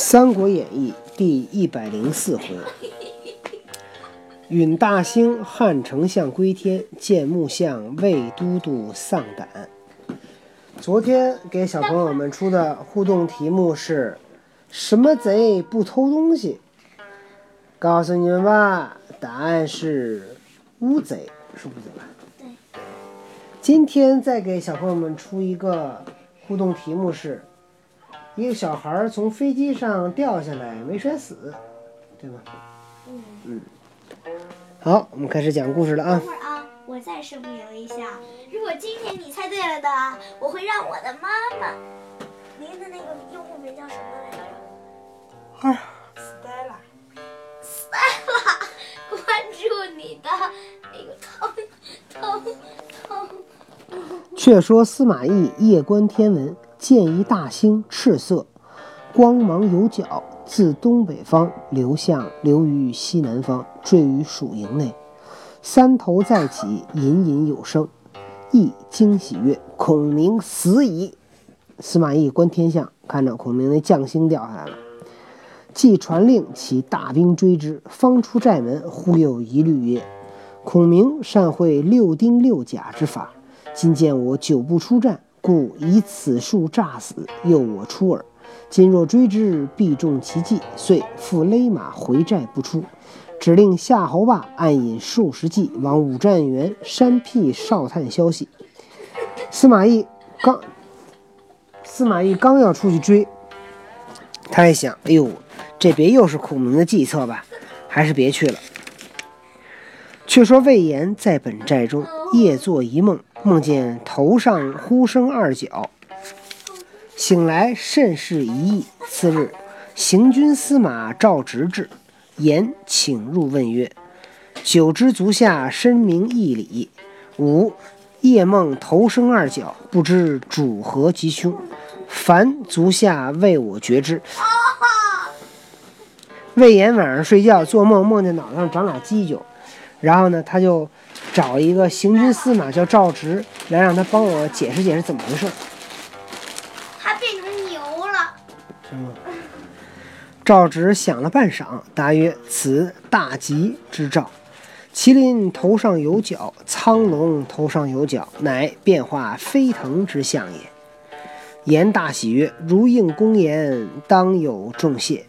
三国演义》第一百零四回：允大兴汉丞相归天，见木相魏都督丧胆。昨天给小朋友们出的互动题目是：什么贼不偷东西？告诉你们吧，答案是乌贼，是乌贼吧？对。今天再给小朋友们出一个互动题目是。一个小孩从飞机上掉下来，没摔死，对吧？嗯嗯。好，我们开始讲故事了啊！等会儿啊，我再声明一下，如果今天你猜对了的，我会让我的妈妈，您的那个用户名叫什么来着？啊，Stella。Stella，关注你的那个头头头。却说司马懿夜观天文。见一大星，赤色，光芒有角，自东北方流向流于西南方，坠于蜀营内。三头再起，隐隐有声。一惊喜曰：“孔明死矣！”司马懿观天象，看着孔明那将星掉下来了，即传令起大兵追之。方出寨门，忽有一律曰：“孔明善会六丁六甲之法，今见我久不出战。”故以此术诈死，诱我出耳。今若追之，必中其计，遂复勒马回寨不出。指令夏侯霸暗引数十骑往五战原山僻哨探消息。司马懿刚，司马懿刚要出去追，他一想：哎呦，这别又是孔明的计策吧？还是别去了。却说魏延在本寨中夜做一梦。梦见头上呼声二角，醒来甚是疑异。次日，行军司马赵直至，言请入问曰：“久知足下深明义理，吾夜梦头生二角，不知主何吉凶？凡足下为我决之。”魏延晚上睡觉做梦，梦见脑袋上长俩犄角，然后呢，他就。找一个行军司马叫赵直来，让他帮我解释解释怎么回事。他变成牛了。嗯。赵直想了半晌，答曰：“此大吉之兆。麒麟头上有角，苍龙头上有角，乃变化飞腾之象也。”言大喜曰：“如应公言，当有重谢。”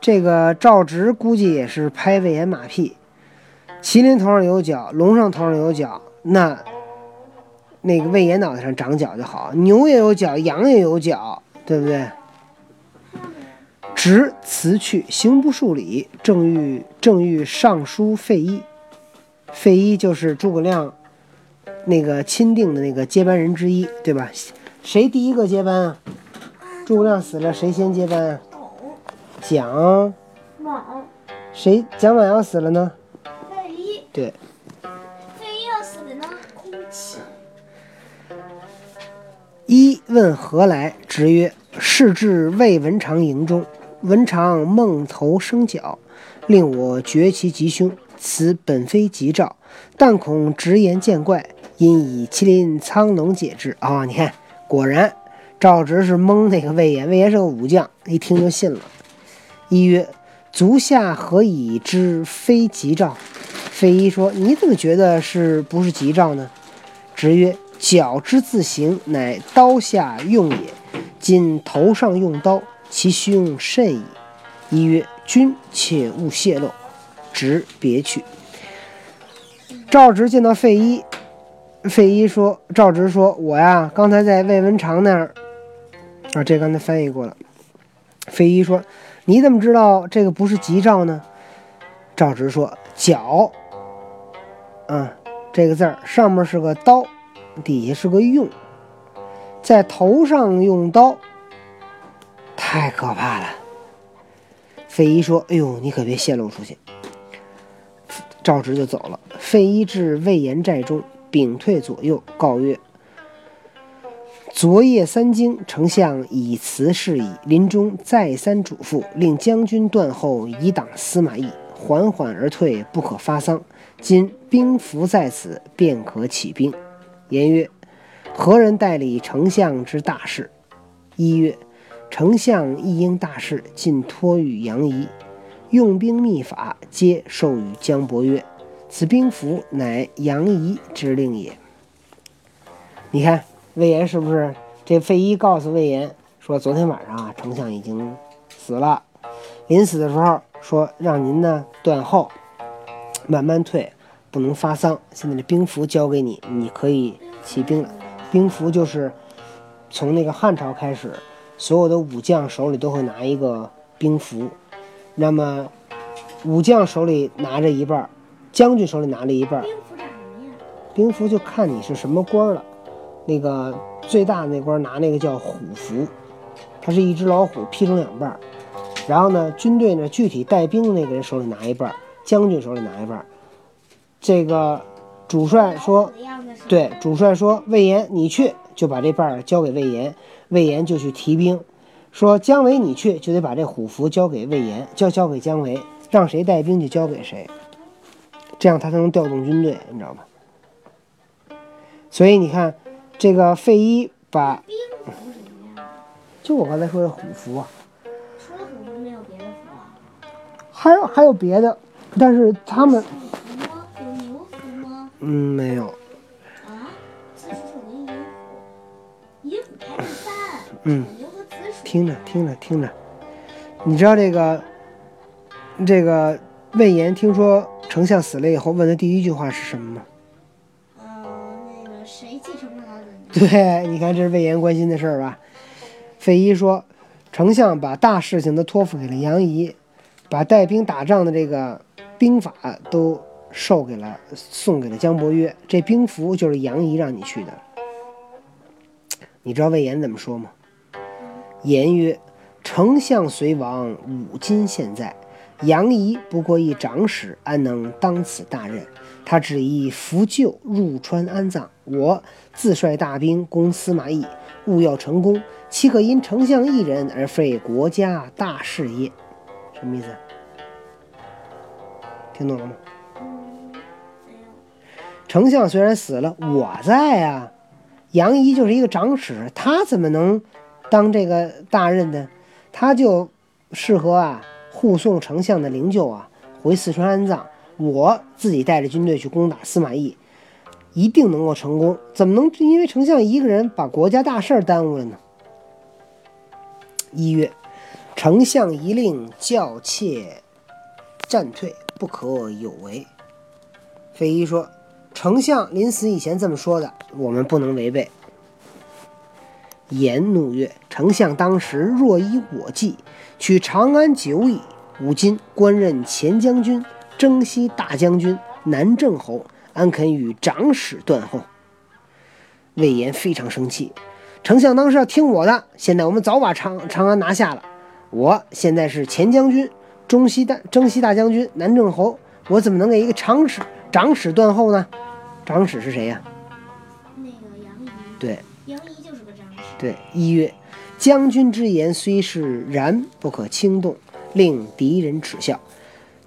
这个赵直估计也是拍魏延马屁。麒麟头上有角，龙上头上有角，那那个魏延脑袋上长角就好。牛也有角，羊也有角，对不对？直辞去，行不数里，正欲正欲上书费祎。费祎就是诸葛亮那个钦定的那个接班人之一，对吧？谁第一个接班啊？诸葛亮死了，谁先接班啊？蒋。谁？蒋琬要死了呢？对，费祎要死呢，哭泣。一问何来，直曰：是至魏文长营中，文长梦头生角，令我绝其吉凶。此本非吉兆，但恐直言见怪，因以麒麟、苍龙解之。啊，你看，果然赵直是蒙那个魏延，魏延是个武将，一听就信了。一曰：足下何以知非吉兆？费祎说：“你怎么觉得是不是吉兆呢？”直曰：“角之自行，乃刀下用也。今头上用刀，其凶甚矣。”一曰：“君且勿泄露。”直别去。赵直见到费祎，费祎说：“赵直说，我呀，刚才在魏文长那儿啊，这刚才翻译过了。”费祎说：“你怎么知道这个不是吉兆呢？”赵直说：“角。”啊，这个字儿上面是个刀，底下是个用，在头上用刀，太可怕了。费祎说：“哎呦，你可别泄露出去。”赵直就走了。费祎至魏延寨中，屏退左右，告曰：“昨夜三更，丞相以辞事矣。临终再三嘱咐，令将军断后，以挡司马懿，缓缓而退，不可发丧。”今兵符在此，便可起兵。言曰：“何人代理丞相之大事？”一曰：“丞相一应大事，尽托与杨仪。用兵秘法，皆授予姜伯约。此兵符，乃杨仪之令也。你看魏延是不是？这费祎告诉魏延说，昨天晚上啊，丞相已经死了。临死的时候说，让您呢断后，慢慢退，不能发丧。现在这兵符交给你，你可以起兵了。兵符就是从那个汉朝开始，所有的武将手里都会拿一个兵符。那么武将手里拿着一半，将军手里拿着一半。兵符长什么样？兵符就看你是什么官了。那个最大的那官拿那个叫虎符，它是一只老虎劈成两半。然后呢，军队呢具体带兵的那个人手里拿一半，将军手里拿一半。这个主帅说，对，主帅说魏延你去，就把这半交给魏延，魏延就去提兵。说姜维你去，就得把这虎符交给魏延，交交给姜维，让谁带兵就交给谁，这样他才能调动军队，你知道吗？所以你看，这个费祎把？就我刚才说的虎符啊，还有还有别的，但是他们有牛符吗？嗯没有，啊？子鼠丑牛和子鼠。听着听着听着，你知道这个这个魏延听说丞相死了以后，问的第一句话是什么吗？嗯，那个谁继承了他的？对，你看这是魏延关心的事儿吧？费祎说，丞相把大事情都托付给了杨仪，把带兵打仗的这个兵法都授给了送给了姜伯约，这兵符就是杨仪让你去的。你知道魏延怎么说吗？言曰：“丞相虽亡，五今现在。杨仪不过一长史，安能当此大任？他只宜扶柩入川安葬。我自率大兵攻司马懿，务要成功，岂可因丞相一人而废国家大事业？”什么意思？听懂了吗？丞相虽然死了，我在啊。杨仪就是一个长史，他怎么能当这个大任呢？他就适合啊护送丞相的灵柩啊回四川安葬。我自己带着军队去攻打司马懿，一定能够成功。怎么能因为丞相一个人把国家大事耽误了呢？一月，丞相一令，教妾战退，不可有违。费祎说。丞相临死以前这么说的，我们不能违背。言怒曰：“丞相当时若依我计，取长安久矣。吾今官任前将军、征西大将军、南郑侯，安肯与长史断后？”魏延非常生气。丞相当时要听我的，现在我们早把长长安拿下了。我现在是前将军、中西大征西大将军、南郑侯，我怎么能给一个长史长史断后呢？长史是谁呀？那个杨仪。对，杨仪就是个长史。对，一曰：将军之言虽是然，不可轻动，令敌人耻笑。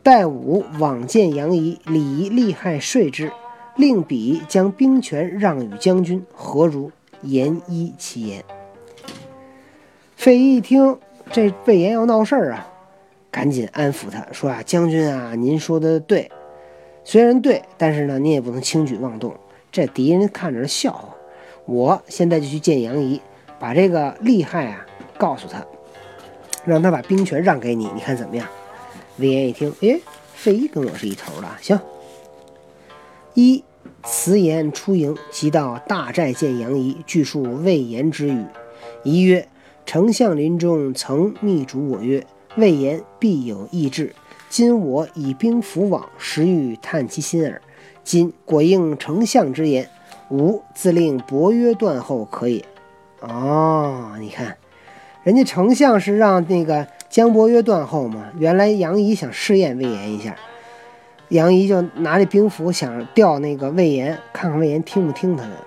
待吾往见杨仪，礼仪利害说之，令彼将兵权让与将军，何如？言依其言。费祎一听这魏延要闹事儿啊，赶紧安抚他说啊：“将军啊，您说的对。”虽然对，但是呢，你也不能轻举妄动，这敌人看着是笑话。我现在就去见杨仪，把这个利害啊告诉他，让他把兵权让给你，你看怎么样？魏延一听，哎，费祎跟我是一头的，行。一辞言出营，即到大寨见杨仪，具述魏延之语。仪曰：“丞相临终曾密嘱我曰，魏延必有异志。”今我以兵符往，实欲探其心耳。今果应丞相之言，吾自令伯约断后可也。哦，你看，人家丞相是让那个姜伯约断后嘛。原来杨仪想试验魏延一下，杨仪就拿着兵符想调那个魏延，看看魏延听不听他的。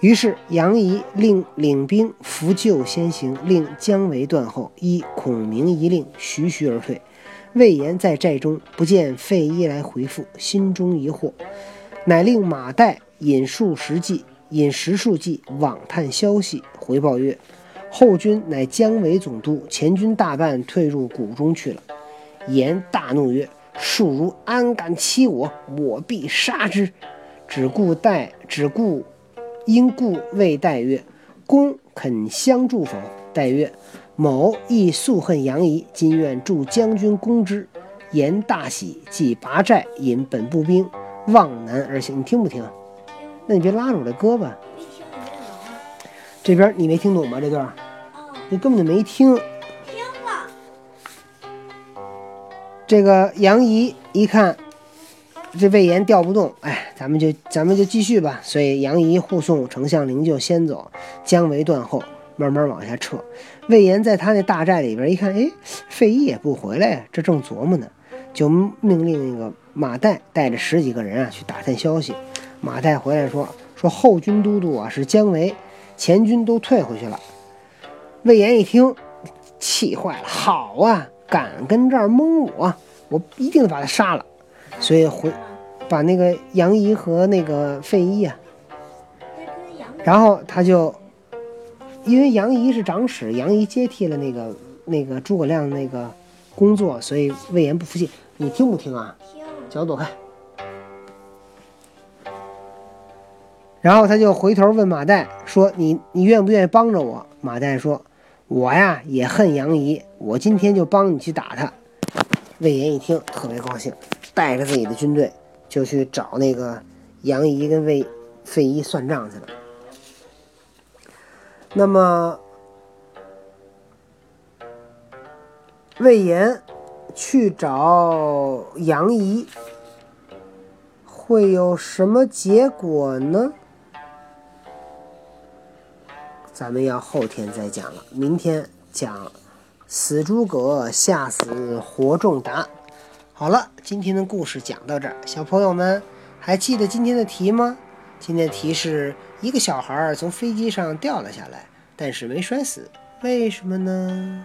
于是杨仪令领兵扶柩先行，令姜维断后，依孔明一令，徐徐而退。魏延在寨中不见费祎来回复，心中疑惑，乃令马岱引数十骑，引十数骑往探消息，回报曰：“后军乃姜维总督，前军大半退入谷中去了。颜大怒曰：“庶如安敢欺我？我必杀之！”只顾待，只顾因故谓戴曰：“公肯相助否？”戴曰：“某亦素恨杨仪，今愿助将军攻之。”言大喜，即拔寨，引本部兵望南而行。你听不听？那你别拉着我的胳膊。这边你没听懂吗？这段哦，你根本就没听。听了。这个杨仪一看这魏延调不动，哎，咱们就咱们就继续吧。所以杨仪护送丞相灵柩先走，姜维断后，慢慢往下撤。魏延在他那大寨里边一看，哎，费祎也不回来呀，这正琢磨呢，就命令那个马岱带着十几个人啊去打探消息。马岱回来说，说后军都督啊是姜维，前军都退回去了。魏延一听，气坏了，好啊，敢跟这儿蒙我，我一定把他杀了。所以回把那个杨仪和那个费祎啊，然后他就因为杨仪是长史，杨仪接替了那个那个诸葛亮那个工作，所以魏延不服气。你听不听啊？听。脚躲开。然后他就回头问马岱说：“你你愿不愿意帮着我？”马岱说：“我呀也恨杨仪，我今天就帮你去打他。”魏延一听特别高兴，带着自己的军队就去找那个杨仪跟魏费祎算账去了。那么魏延去找杨仪，会有什么结果呢？咱们要后天再讲了，明天讲死诸葛吓死活仲达。好了，今天的故事讲到这儿，小朋友们还记得今天的题吗？今天的题是一个小孩儿从飞机上掉了下来，但是没摔死，为什么呢？